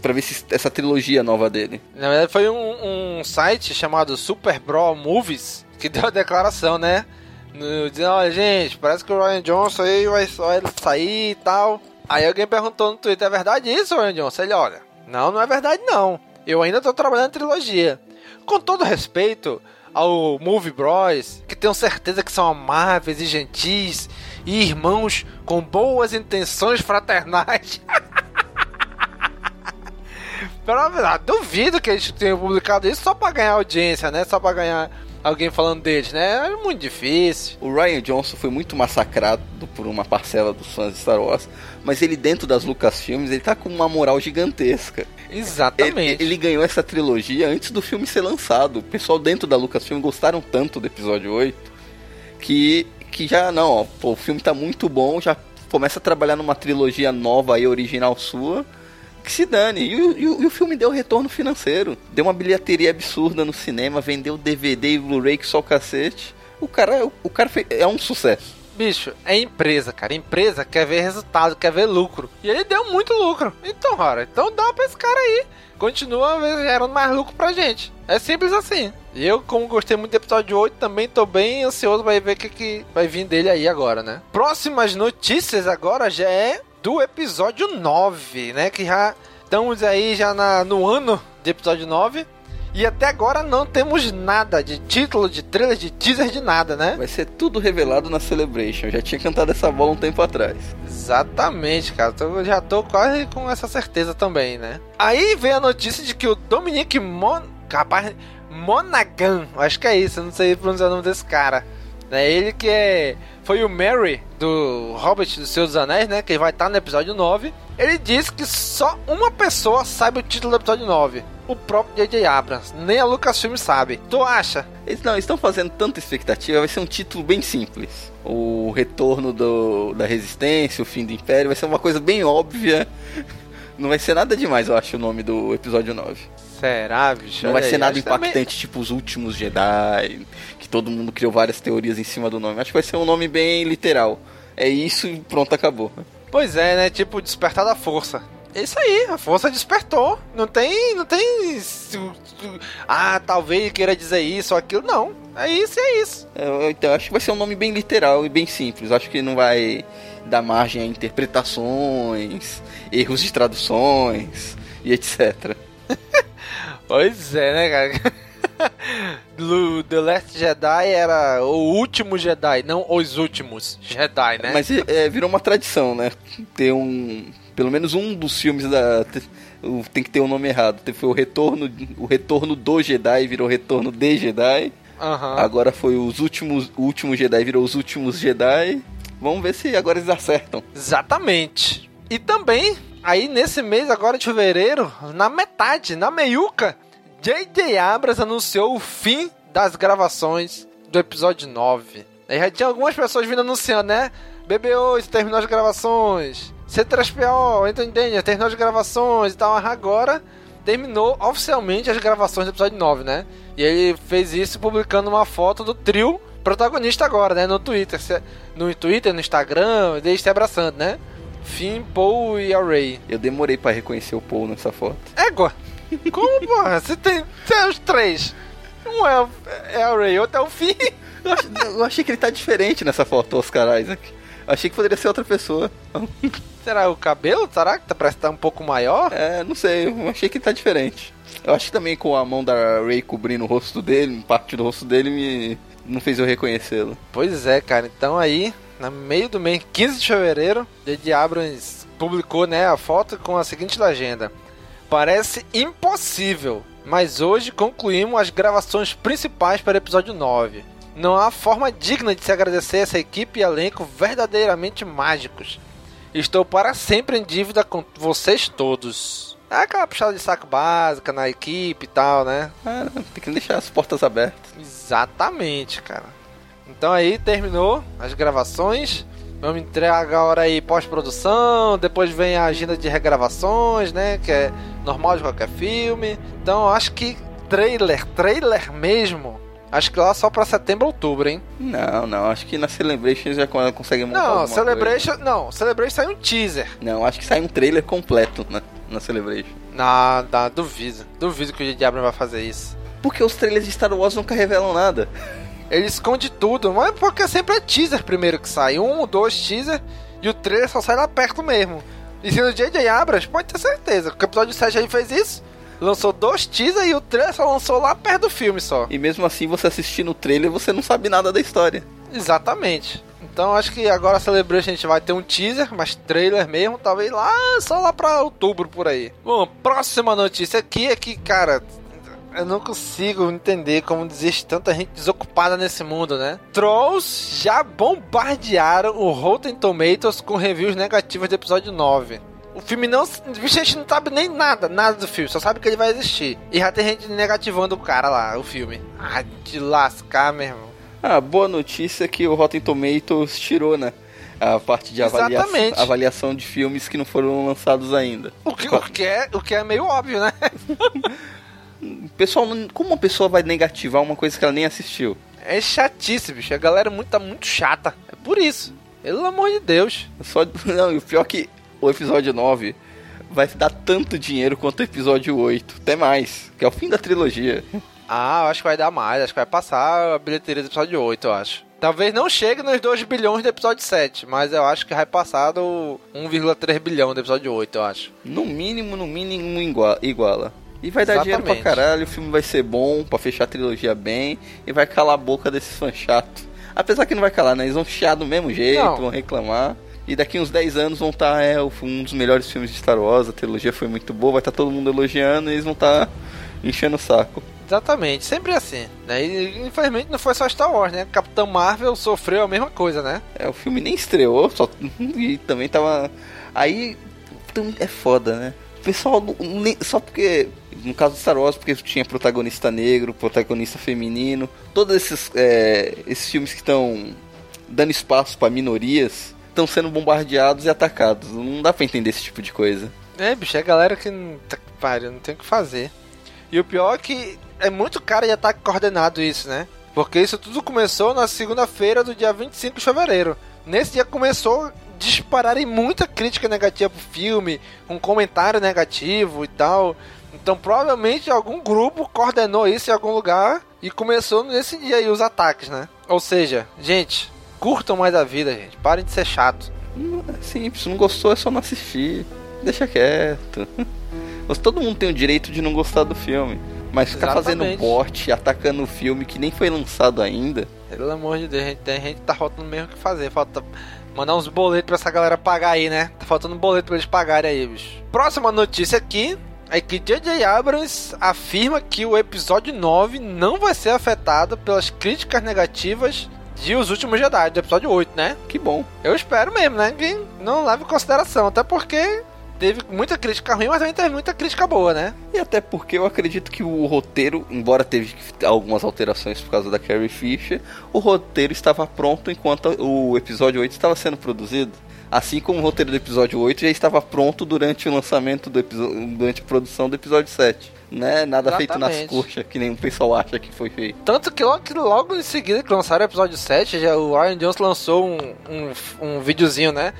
para ver se, essa trilogia nova dele. Na verdade foi um, um site chamado Super Bro Movies que deu a declaração, né? No, dizendo, olha gente, parece que o Ryan Johnson aí vai, vai sair e tal. Aí alguém perguntou no Twitter, é verdade isso, Ryan Johnson? Ele, olha, não, não é verdade não. Eu ainda tô trabalhando em trilogia. Com todo respeito ao Movie Bros, que tenho certeza que são amáveis e gentis e irmãos com boas intenções fraternais. Pelo duvido que eles tenham publicado isso só para ganhar audiência, né? Só para ganhar alguém falando deles, né? É muito difícil. O Ryan Johnson foi muito massacrado por uma parcela dos fãs de Star Wars, mas ele dentro das Lucasfilmes, ele tá com uma moral gigantesca. Exatamente. Ele, ele, ganhou essa trilogia antes do filme ser lançado. O pessoal dentro da Lucasfilm gostaram tanto do episódio 8 que, que já, não, ó, pô, o filme tá muito bom, já começa a trabalhar numa trilogia nova aí, original sua. Que se dane. E, e, e o filme deu retorno financeiro. Deu uma bilheteria absurda no cinema, vendeu DVD e Blu-ray que só o cacete. O cara, o, o cara fez, é um sucesso. Bicho, é empresa, cara. Empresa quer ver resultado, quer ver lucro. E ele deu muito lucro. Então, cara, então dá pra esse cara aí. Continua gerando mais lucro pra gente. É simples assim. E eu, como gostei muito do episódio 8, também tô bem ansioso pra ver o que, que vai vir dele aí agora, né? Próximas notícias agora já é do episódio 9, né? Que já estamos aí já na, no ano de episódio 9. E até agora não temos nada de título, de trailer, de teaser, de nada, né? Vai ser tudo revelado na Celebration. Eu já tinha cantado essa bola um tempo atrás. Exatamente, cara. Eu já tô quase com essa certeza também, né? Aí vem a notícia de que o Dominic Mon... Monaghan, acho que é isso, eu não sei pronunciar o nome desse cara. É ele que é foi o Mary do Hobbit dos Seus Anéis, né? Que vai estar no episódio 9. Ele disse que só uma pessoa sabe o título do episódio 9 o próprio J.J. Abrams. Nem a Lucasfilm sabe. Tu acha? Eles não estão fazendo tanta expectativa. Vai ser um título bem simples. O retorno do, da resistência, o fim do império. Vai ser uma coisa bem óbvia. Não vai ser nada demais, eu acho, o nome do episódio 9. Será, bicho? Não vai ser nada impactante, também... tipo os últimos Jedi, que todo mundo criou várias teorias em cima do nome. Acho que vai ser um nome bem literal. É isso e pronto, acabou. Pois é, né? Tipo, despertar da força. É isso aí, a força despertou. Não tem. Não tem. Ah, talvez queira dizer isso ou aquilo. Não. É isso e é isso. É, então, acho que vai ser um nome bem literal e bem simples. Acho que não vai dar margem a interpretações, erros de traduções e etc. pois é, né, cara? The Last Jedi era o último Jedi, não os últimos Jedi, né? Mas é, virou uma tradição, né? Ter um pelo menos um dos filmes da tem que ter o um nome errado. Foi o retorno, o retorno do Jedi virou retorno de Jedi. Uhum. Agora foi os últimos, o último Jedi virou os últimos Jedi. Vamos ver se agora eles acertam. Exatamente. E também, aí nesse mês agora de fevereiro, na metade, na meiuca, J.J. Abrams anunciou o fim das gravações do episódio 9. Aí já tinha algumas pessoas vindo anunciando, né? BB8 terminou as gravações. C3PO, Anthony Daniels, terminou as gravações e tal. Agora terminou oficialmente as gravações do episódio 9, né? E ele fez isso publicando uma foto do trio protagonista agora, né? No Twitter. No Twitter, no Instagram, desde se abraçando, né? Finn, Paul e a Ray. Eu demorei para reconhecer o Paul nessa foto. Égua! Como, porra? Você tem, tem os três. Um é, é a Ray, outro é o Finn. Eu achei que ele tá diferente nessa foto, Oscar Isaac. Achei que poderia ser outra pessoa. Será o cabelo? Será que tá, parece estar tá um pouco maior? É, não sei. Eu achei que tá diferente. Eu acho que também com a mão da Ray cobrindo o rosto dele, parte do rosto dele, me não fez eu reconhecê-lo. Pois é, cara. Então aí, no meio do mês, 15 de fevereiro, J.J. Abrams publicou né, a foto com a seguinte legenda. Parece impossível, mas hoje concluímos as gravações principais para o episódio 9. Não há forma digna de se agradecer essa equipe e elenco verdadeiramente mágicos. Estou para sempre em dívida com vocês todos. É aquela puxada de saco básica na equipe e tal, né? É, tem que deixar as portas abertas. Exatamente, cara. Então aí terminou as gravações. Vamos entregar agora aí pós-produção. Depois vem a agenda de regravações, né? Que é normal de qualquer filme. Então acho que trailer, trailer mesmo Acho que lá só pra setembro, outubro, hein? Não, não, acho que na Celebration já con- consegue montar Não, Celebration. Não, Celebration saiu um teaser. coisa. Não, acho que sai um trailer completo na, na Celebration. Não, duvido. Duvido que o J.J. Abrams vai fazer isso. Porque os trailers de Star Wars nunca revelam nada. Ele esconde tudo, mas porque sempre é teaser primeiro que sai. Um, dois teaser e o trailer só sai lá perto mesmo. E sendo J.J. Abrams, pode ter certeza. O episódio 7 aí fez isso. Lançou dois teaser e o trailer só lançou lá perto do filme só. E mesmo assim, você assistindo o trailer, você não sabe nada da história. Exatamente. Então acho que agora a Celebration a gente vai ter um teaser, mas trailer mesmo, talvez lá só lá pra outubro por aí. Bom, próxima notícia aqui é que, cara, eu não consigo entender como existe tanta gente desocupada nesse mundo, né? Trolls já bombardearam o Rotten Tomatoes com reviews negativas do episódio 9. O filme não. A gente não sabe nem nada, nada do filme, só sabe que ele vai existir. E já tem gente negativando o cara lá, o filme. Ah, de lascar, meu irmão. Ah, boa notícia é que o Rotten Tomatoes tirou, né? A parte de avalia Exatamente. avaliação de filmes que não foram lançados ainda. O que, o que é, o que é meio óbvio, né? Pessoal, como uma pessoa vai negativar uma coisa que ela nem assistiu? É chatice, bicho. A galera muito, tá muito chata. É por isso. Pelo amor de Deus. Só, não, e o pior é que o episódio 9 vai dar tanto dinheiro quanto o episódio 8, até mais, que é o fim da trilogia. Ah, eu acho que vai dar mais. Acho que vai passar a bilheteria do episódio 8, eu acho. Talvez não chegue nos 2 bilhões do episódio 7, mas eu acho que vai passar do 1,3 bilhão do episódio 8, eu acho. No mínimo, no mínimo igua- iguala. E vai dar dinheiro pra Exatamente. caralho, o filme vai ser bom, pra fechar a trilogia bem, e vai calar a boca desses fãs chatos. Apesar que não vai calar, né? Eles vão chiar do mesmo jeito, Não. vão reclamar. E daqui uns 10 anos vão estar, é, o- um dos melhores filmes de Star Wars, a trilogia foi muito boa, vai estar todo mundo elogiando e eles vão estar enchendo o saco. Exatamente, sempre assim. Né? E infelizmente não foi só Star Wars, né? Capitão Marvel sofreu a mesma coisa, né? É, o filme nem estreou, só e também tava. Aí é foda, né? O pessoal só porque no caso de Star Wars porque tinha protagonista negro, protagonista feminino, todos esses é, esses filmes que estão dando espaço pra minorias estão sendo bombardeados e atacados. Não dá pra entender esse tipo de coisa. É, bicho, é galera que tá que não tem o que fazer. E o pior é que é muito cara de ataque coordenado isso, né? Porque isso tudo começou na segunda-feira do dia 25 de fevereiro. Nesse dia começou a dispararem muita crítica negativa pro filme, um comentário negativo e tal. Então provavelmente algum grupo coordenou isso em algum lugar e começou nesse dia aí os ataques, né? Ou seja, gente, curtam mais a vida, gente. Parem de ser chato. É simples, não gostou é só não assistir. Deixa quieto. Mas Todo mundo tem o direito de não gostar do filme. Mas ficar fazendo bote, atacando o filme que nem foi lançado ainda. Pelo amor de Deus, gente, tem gente que tá faltando mesmo o que fazer. Falta mandar uns boletos pra essa galera pagar aí, né? Tá faltando boleto pra eles pagarem aí, bicho. Próxima notícia aqui é que J.J. Abrams afirma que o episódio 9 não vai ser afetado pelas críticas negativas de Os Últimos Jedi, do episódio 8, né? Que bom. Eu espero mesmo, né? Que não leve em consideração, até porque teve muita crítica ruim, mas também teve muita crítica boa, né? E até porque eu acredito que o roteiro, embora teve algumas alterações por causa da Carrie Fisher, o roteiro estava pronto enquanto o episódio 8 estava sendo produzido. Assim como o roteiro do episódio 8 já estava pronto durante o lançamento do episódio, durante a produção do episódio 7. Né? Nada feito nas Exatamente. coxas, que nem o pessoal acha que foi feito. Tanto que logo, logo em seguida que lançaram o episódio 7, já, o Ryan Johnson lançou um, um, um videozinho, né?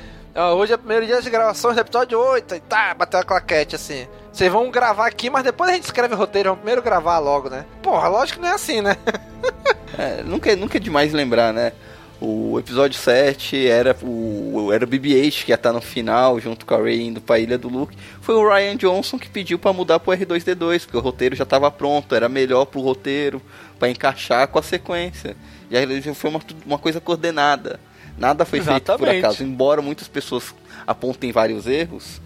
Hoje é o primeiro dia de gravações do episódio 8 e tá, bateu a claquete assim. Vocês vão gravar aqui, mas depois a gente escreve o roteiro, vamos primeiro gravar logo, né? Porra, lógico que não é assim, né? É, nunca, nunca é demais lembrar, né? O episódio 7 era o, era o BB-8 que ia estar no final, junto com a Rey indo pra Ilha do Luke. Foi o Ryan Johnson que pediu pra mudar pro R2D2, porque o roteiro já tava pronto, era melhor pro roteiro, pra encaixar com a sequência. E aí foi uma, uma coisa coordenada. Nada foi feito por Exatamente. acaso. Embora muitas pessoas apontem vários erros,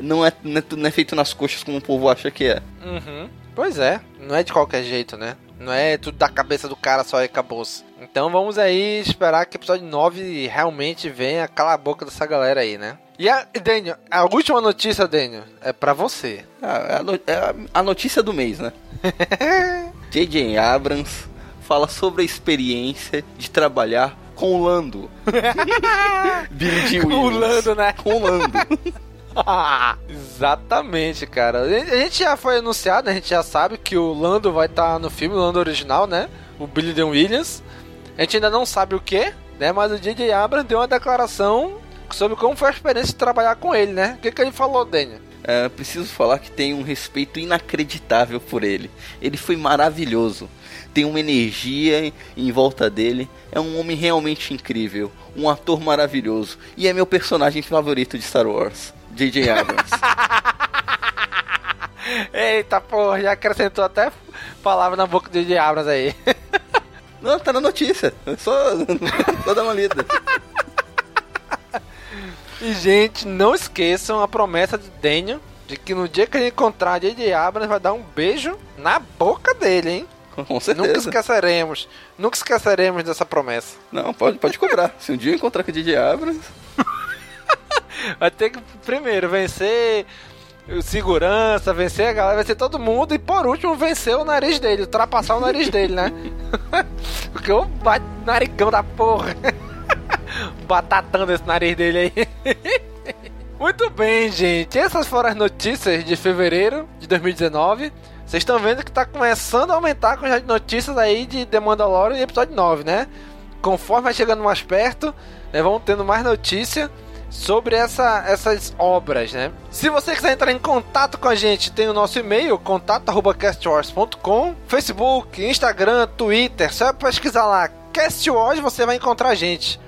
não é, não é, não é feito nas coxas como o povo acha que é. Uhum. Pois é, não é de qualquer jeito, né? Não é tudo da cabeça do cara só e acabou-se. Então vamos aí esperar que o episódio 9 realmente venha calar a boca dessa galera aí, né? E a, Daniel, a última notícia, Daniel, é pra você. Ah, é a, é a- notícia do mês, né? J.J. Abrams fala sobre a experiência de trabalhar com o Lando. Billy Com o. Lando, né? Com o Lando. Exatamente, cara. A gente já foi anunciado, a gente já sabe que o Lando vai estar tá no filme, o Lando original, né? O Billy Dean Williams. A gente ainda não sabe o que, né? Mas o J.J. Abrams deu uma declaração sobre como foi a experiência de trabalhar com ele, né? O que, que ele falou, Daniel? É, preciso falar que tenho um respeito inacreditável por ele. Ele foi maravilhoso. Tem uma energia em volta dele. É um homem realmente incrível. Um ator maravilhoso. E é meu personagem favorito de Star Wars. J.J. Abrams. Eita porra, já acrescentou até palavra na boca do J.J. Abrams aí. Não, tá na notícia. Só, só dá uma lida. E, gente, não esqueçam a promessa de Daniel de que no dia que ele encontrar J.J. Abrams vai dar um beijo na boca dele, hein? Com certeza. Nunca esqueceremos. Nunca esqueceremos dessa promessa. Não, pode, pode cobrar. Se um dia encontrar com o J.J. Abrams... vai ter que, primeiro, vencer segurança, vencer a galera, vencer todo mundo e por último vencer o nariz dele, ultrapassar o nariz dele, né? Porque o narigão da porra. Batatando esse nariz dele aí. Muito bem, gente. Essas foram as notícias de fevereiro de 2019. Vocês estão vendo que está começando a aumentar a quantidade de notícias aí de The Mandalorian em episódio 9, né? Conforme vai chegando mais perto, né, vão tendo mais notícia sobre essa, essas obras, né? Se você quiser entrar em contato com a gente, tem o nosso e-mail, contato.castwars.com, Facebook, Instagram, Twitter, só pesquisar lá Cast Wars você vai encontrar a gente.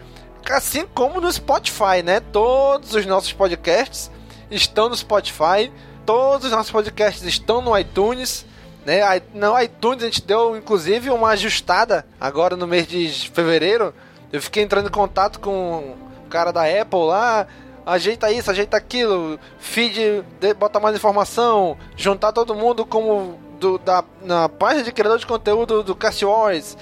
Assim como no Spotify, né? Todos os nossos podcasts estão no Spotify. Todos os nossos podcasts estão no iTunes. Né? No iTunes a gente deu inclusive uma ajustada agora no mês de fevereiro. Eu fiquei entrando em contato com cara da Apple lá. Ajeita isso, ajeita aquilo, feed, bota mais informação, juntar todo mundo como do, da, na página de criador de conteúdo do Cast Wars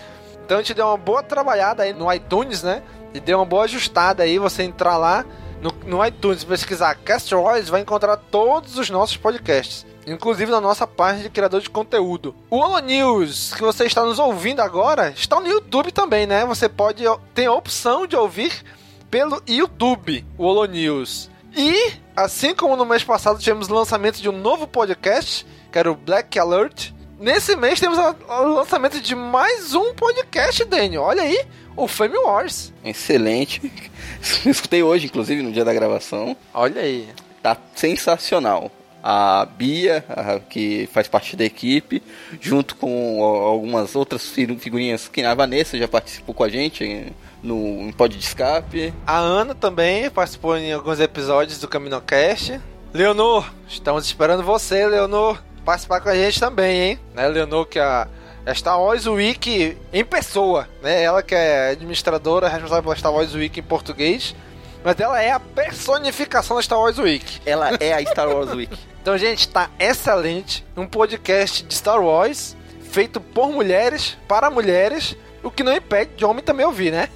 então a gente deu uma boa trabalhada aí no iTunes, né? E deu uma boa ajustada aí, você entrar lá no, no iTunes, pesquisar Cast Wars, vai encontrar todos os nossos podcasts. Inclusive na nossa página de criador de conteúdo. O Holo News, que você está nos ouvindo agora, está no YouTube também, né? Você pode ter a opção de ouvir pelo YouTube, o Holo News. E, assim como no mês passado tivemos o lançamento de um novo podcast, que era o Black Alert, Nesse mês temos o lançamento de mais um podcast, Daniel. Olha aí, o Fame Wars. Excelente. Escutei hoje, inclusive, no dia da gravação. Olha aí. Tá sensacional. A Bia, a, que faz parte da equipe, junto com algumas outras figurinhas que a Vanessa já participou com a gente no em Pod de Escape. A Ana também participou em alguns episódios do CaminoCast. Leonor, estamos esperando você, Leonor participar com a gente também, hein? Né, Leonor, que é a, a Star Wars Week em pessoa, né? Ela que é administradora, responsável pela Star Wars Week em português. Mas ela é a personificação da Star Wars Week. Ela é a Star Wars Week. então, gente, tá excelente. Um podcast de Star Wars feito por mulheres, para mulheres, o que não impede de homem também ouvir, né?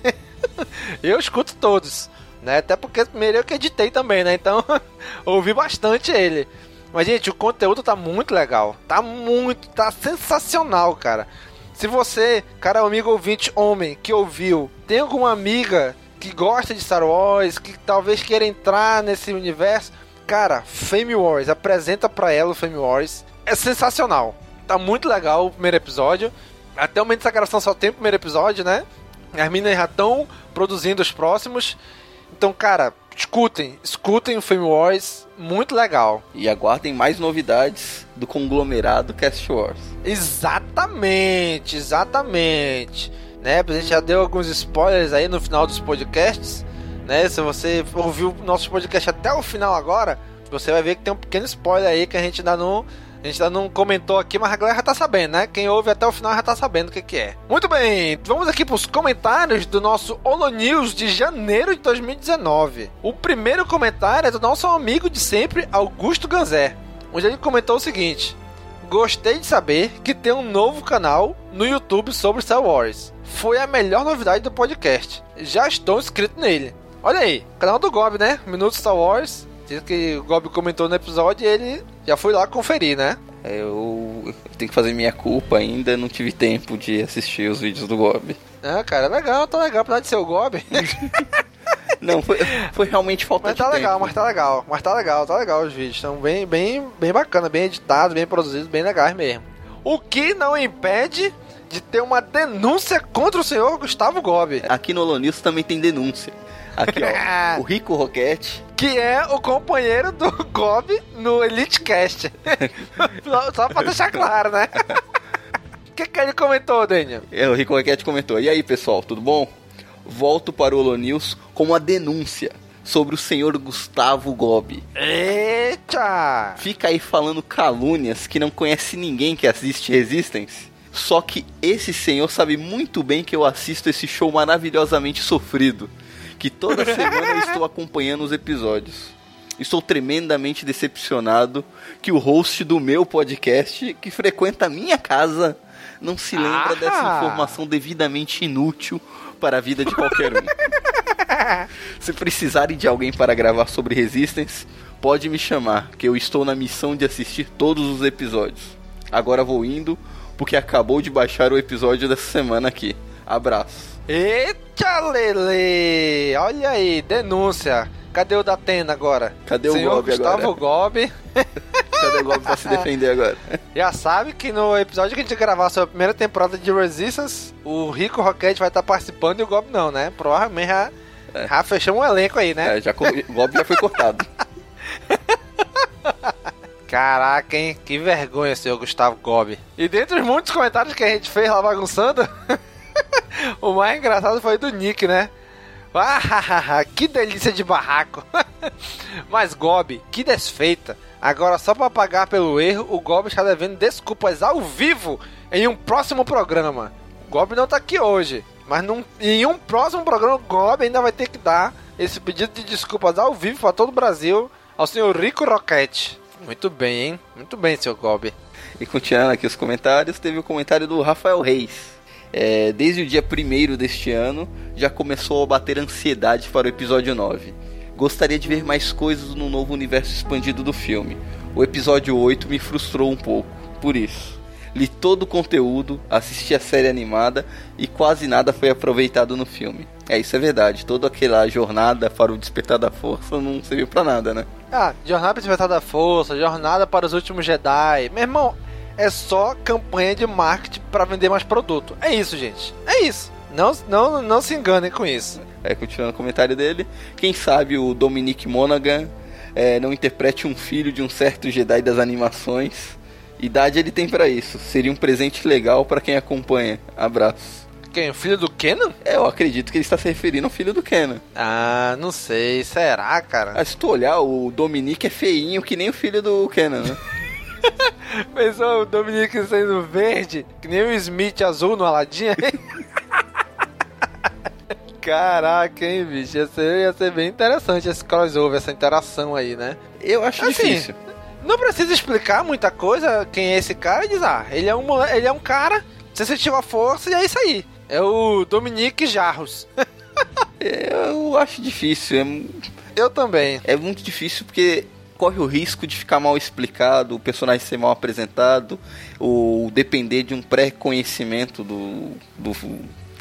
eu escuto todos, né? Até porque primeiro eu que editei também, né? Então, ouvi bastante ele. Mas, gente, o conteúdo tá muito legal. Tá muito, tá sensacional, cara. Se você, cara, amigo ouvinte homem, que ouviu, tem alguma amiga que gosta de Star Wars, que talvez queira entrar nesse universo, cara, Fame Wars, apresenta pra ela o Fame Wars. É sensacional. Tá muito legal o primeiro episódio. Até o momento dessa gravação só tem o primeiro episódio, né? As meninas já estão produzindo os próximos. Então, cara, escutem, escutem o Fame Wars, muito legal. E aguardem mais novidades do conglomerado Cast Wars. Exatamente, exatamente. Né, a gente já deu alguns spoilers aí no final dos podcasts, né? Se você ouviu nosso podcast até o final agora, você vai ver que tem um pequeno spoiler aí que a gente ainda não a gente ainda não comentou aqui, mas a galera já tá sabendo, né? Quem ouve até o final já tá sabendo o que, que é. Muito bem, vamos aqui pros comentários do nosso Holo News de janeiro de 2019. O primeiro comentário é do nosso amigo de sempre, Augusto Ganzé, onde ele comentou o seguinte: Gostei de saber que tem um novo canal no YouTube sobre Star Wars. Foi a melhor novidade do podcast. Já estou inscrito nele. Olha aí, canal do Gob, né? Minuto Star Wars. Diz que o Gob comentou no episódio e ele já fui lá conferir, né? Eu tenho que fazer minha culpa ainda, não tive tempo de assistir os vídeos do Gob. Ah, cara, legal, tá legal, apesar de ser o Gob. Não, foi, foi realmente falta Mas de tá tempo. legal, mas tá legal. Mas tá legal, tá legal os vídeos. Estão bem, bem, bem bacana, bem editados, bem produzidos, bem legais mesmo. O que não impede de ter uma denúncia contra o senhor Gustavo Gobi. Aqui no Holonews também tem denúncia. Aqui, ó. o Rico Roquete. Que é o companheiro do Gobi no Elite Cast. Só pra deixar claro, né? O que, que ele comentou, Daniel? É, o Rico Roquete comentou. E aí, pessoal, tudo bom? Volto para o Holonews com uma denúncia sobre o senhor Gustavo Gobi. Eita! Fica aí falando calúnias que não conhece ninguém que assiste Resistance. Só que esse senhor sabe muito bem que eu assisto esse show maravilhosamente sofrido. Que toda semana eu estou acompanhando os episódios. Estou tremendamente decepcionado que o host do meu podcast, que frequenta a minha casa, não se lembra Ah! dessa informação devidamente inútil para a vida de qualquer um. Se precisarem de alguém para gravar sobre Resistance, pode me chamar, que eu estou na missão de assistir todos os episódios. Agora vou indo, porque acabou de baixar o episódio dessa semana aqui. Abraço. Eita, Lele! Olha aí, denúncia. Cadê o da Atena agora? Cadê o Senhor Gobi Gustavo agora? Gobi. Cadê o Gob pra se defender agora? Já sabe que no episódio que a gente gravar sobre a primeira temporada de Resistance, o Rico Rocket vai estar participando e o Gob não, né? Provavelmente já, já fechamos um elenco aí, né? É, já, o Gob já foi cortado. Caraca, hein? Que vergonha, senhor Gustavo Gobi. E dentre os muitos comentários que a gente fez lá bagunçando, o mais engraçado foi do Nick, né? Ah, que delícia de barraco. Mas Gobi, que desfeita. Agora, só pra pagar pelo erro, o Gobi está devendo desculpas ao vivo em um próximo programa. O Gobi não tá aqui hoje, mas num, em um próximo programa, o Gobi ainda vai ter que dar esse pedido de desculpas ao vivo para todo o Brasil ao senhor Rico Roquete. Muito bem, hein? Muito bem, senhor Gobi. E continuando aqui os comentários, teve o comentário do Rafael Reis. É, desde o dia 1 deste ano, já começou a bater ansiedade para o episódio 9. Gostaria de ver mais coisas no novo universo expandido do filme. O episódio 8 me frustrou um pouco, por isso. Li todo o conteúdo, assisti a série animada e quase nada foi aproveitado no filme. É, isso é verdade. Toda aquela jornada para o despertar da força não serviu pra nada, né? Ah, Jornada para Despertar da Força, Jornada para os Últimos Jedi. Meu irmão, é só campanha de marketing para vender mais produto. É isso, gente. É isso. Não, não, não se enganem com isso. É, continuando o comentário dele. Quem sabe o Dominic Monaghan é, não interprete um filho de um certo Jedi das animações. Idade ele tem pra isso. Seria um presente legal pra quem acompanha. Abraço. Quem? O filho do Kenan? É, eu acredito que ele está se referindo ao filho do Kenan. Ah, não sei. Será, cara? Ah, se tu olhar, o Dominic é feinho que nem o filho do Kenan, né? Pensou o Dominique sendo verde, que nem o Smith azul no Aladdin? Caraca, hein, bicho? Ia ser, ia ser bem interessante esse crossover, essa interação aí, né? Eu acho Assim, difícil. Não precisa explicar muita coisa quem é esse cara e diz, ah, ele é um, ele é um cara, você sentiu a força e é isso aí. É o Dominique Jarros. Eu acho difícil. É, Eu também. é muito difícil porque corre o risco de ficar mal explicado, o personagem ser mal apresentado, ou depender de um pré-conhecimento do, do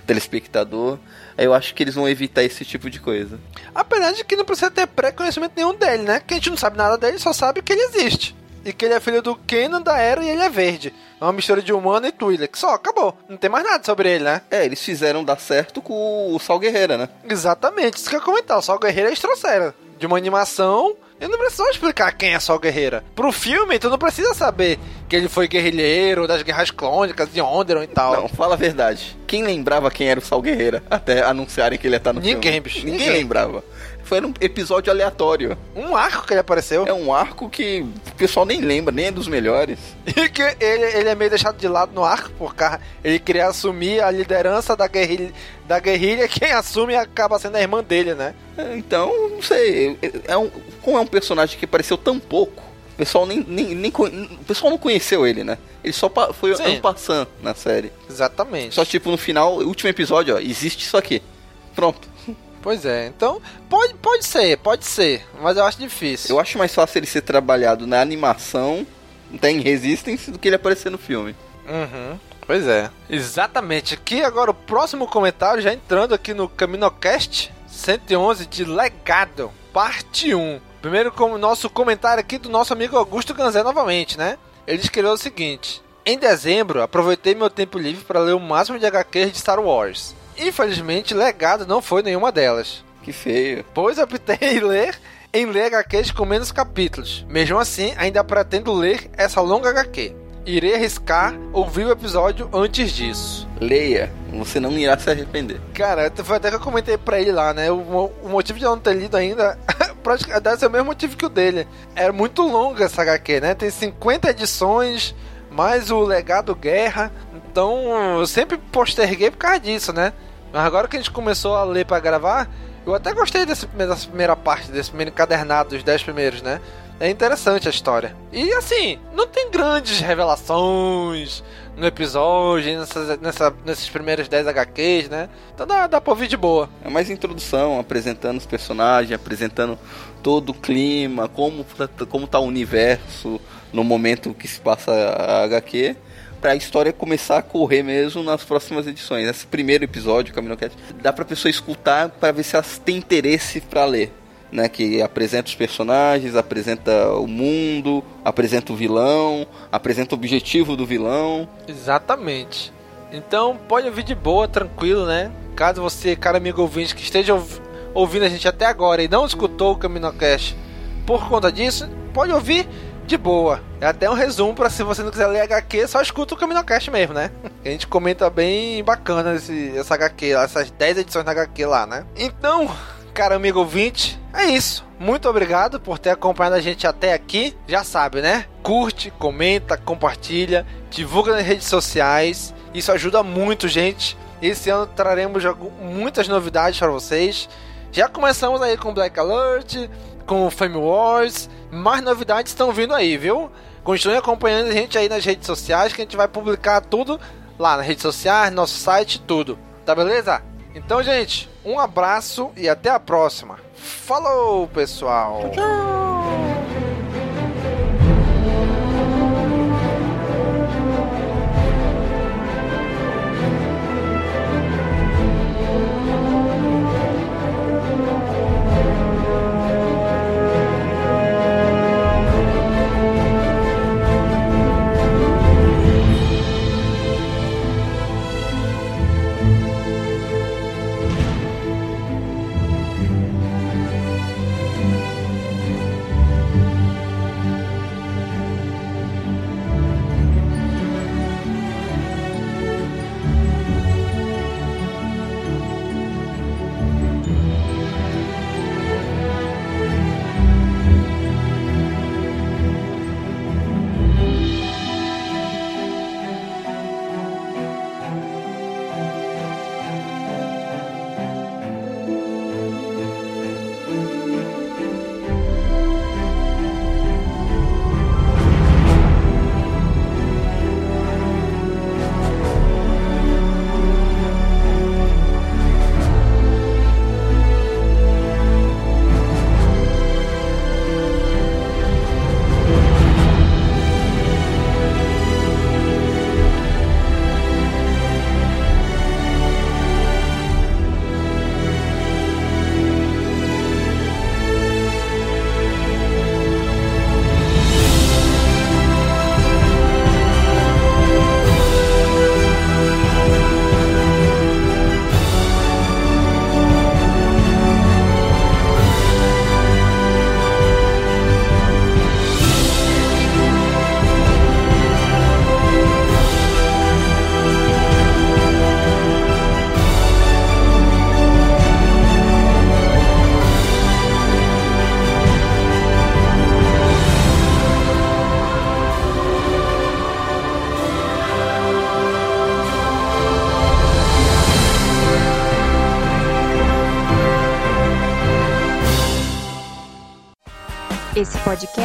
telespectador. Aí Eu acho que eles vão evitar esse tipo de coisa. Apesar de que não precisa ter pré-conhecimento nenhum dele, né? Que a gente não sabe nada dele, só sabe que ele existe. E que ele é filho do Kenan da Era e ele é verde. É uma mistura de humano e Twi'lek. Só, acabou. Não tem mais nada sobre ele, né? É, eles fizeram dar certo com o Sal Guerreira, né? Exatamente, isso que eu ia comentar. O Sol Guerreira eles trouxeram. De uma animação, eu não preciso explicar quem é Sol Guerreira. Pro filme, tu não precisa saber que ele foi guerrilheiro das guerras clônicas de Onderon e tal. Não, fala a verdade. Quem lembrava quem era o Sal Guerreira até anunciarem que ele ia estar no Ninguém, filme? bicho, Ninguém, ninguém. lembrava. Foi um episódio aleatório. Um arco que ele apareceu. É um arco que o pessoal nem lembra, nem é dos melhores. E que ele, ele é meio deixado de lado no arco, porque ele queria assumir a liderança da guerrilha, da guerrilha quem assume acaba sendo a irmã dele, né? Então, não sei. É um, como é um personagem que apareceu tão pouco, o pessoal nem, nem, nem o pessoal não conheceu ele, né? Ele só foi Sim. um passant na série. Exatamente. Só tipo no final, último episódio, ó, existe isso aqui. Pronto. Pois é, então pode, pode ser, pode ser, mas eu acho difícil. Eu acho mais fácil ele ser trabalhado na animação, tem Resistance, do que ele aparecer no filme. Uhum. Pois é. Exatamente. Aqui agora o próximo comentário, já entrando aqui no CaminoCast, 111 de Legado, parte 1. Primeiro, como nosso comentário aqui do nosso amigo Augusto Ganzé novamente, né? Ele escreveu o seguinte: Em dezembro, aproveitei meu tempo livre para ler o máximo de HQs de Star Wars. Infelizmente, Legado não foi nenhuma delas. Que feio. Pois optei em ler em ler HQs com menos capítulos. Mesmo assim, ainda pretendo ler essa longa HQ. Irei arriscar ouvir o episódio antes disso. Leia, você não irá se arrepender. Cara, foi até que eu comentei pra ele lá, né? O, o motivo de eu não ter lido ainda praticamente deve ser o mesmo motivo que o dele. É muito longa essa HQ, né? Tem 50 edições, mais o legado guerra. Então eu sempre posterguei por causa disso, né? Mas agora que a gente começou a ler para gravar, eu até gostei desse, dessa primeira parte, desse primeiro encadernado, dos 10 primeiros, né? É interessante a história. E assim, não tem grandes revelações no episódio, nessas, nessa, nesses primeiros 10 HQs, né? Então dá, dá pra ouvir de boa. É mais introdução, apresentando os personagens, apresentando todo o clima, como, como tá o universo no momento que se passa a HQ para a história começar a correr mesmo nas próximas edições. Esse primeiro episódio, Camino Cat, dá para pessoa escutar para ver se elas têm interesse para ler né, que apresenta os personagens, apresenta o mundo, apresenta o vilão, apresenta o objetivo do vilão. Exatamente. Então pode ouvir de boa, tranquilo, né? Caso você, cara amigo ouvinte, que esteja ouvindo a gente até agora e não escutou o CaminoCast por conta disso, pode ouvir de boa. É até um resumo para se você não quiser ler HQ, só escuta o CaminoCast mesmo, né? A gente comenta bem bacana esse, essa HQ, essas 10 edições da HQ lá, né? Então, cara amigo ouvinte, é isso. Muito obrigado por ter acompanhado a gente até aqui. Já sabe, né? Curte, comenta, compartilha, divulga nas redes sociais. Isso ajuda muito, gente. Esse ano traremos muitas novidades para vocês. Já começamos aí com Black Alert, com Fame Wars. Mais novidades estão vindo aí, viu? Continue acompanhando a gente aí nas redes sociais que a gente vai publicar tudo lá nas redes sociais, nosso site, tudo. Tá beleza? Então, gente, um abraço e até a próxima. Falou, pessoal! Tchau! Esse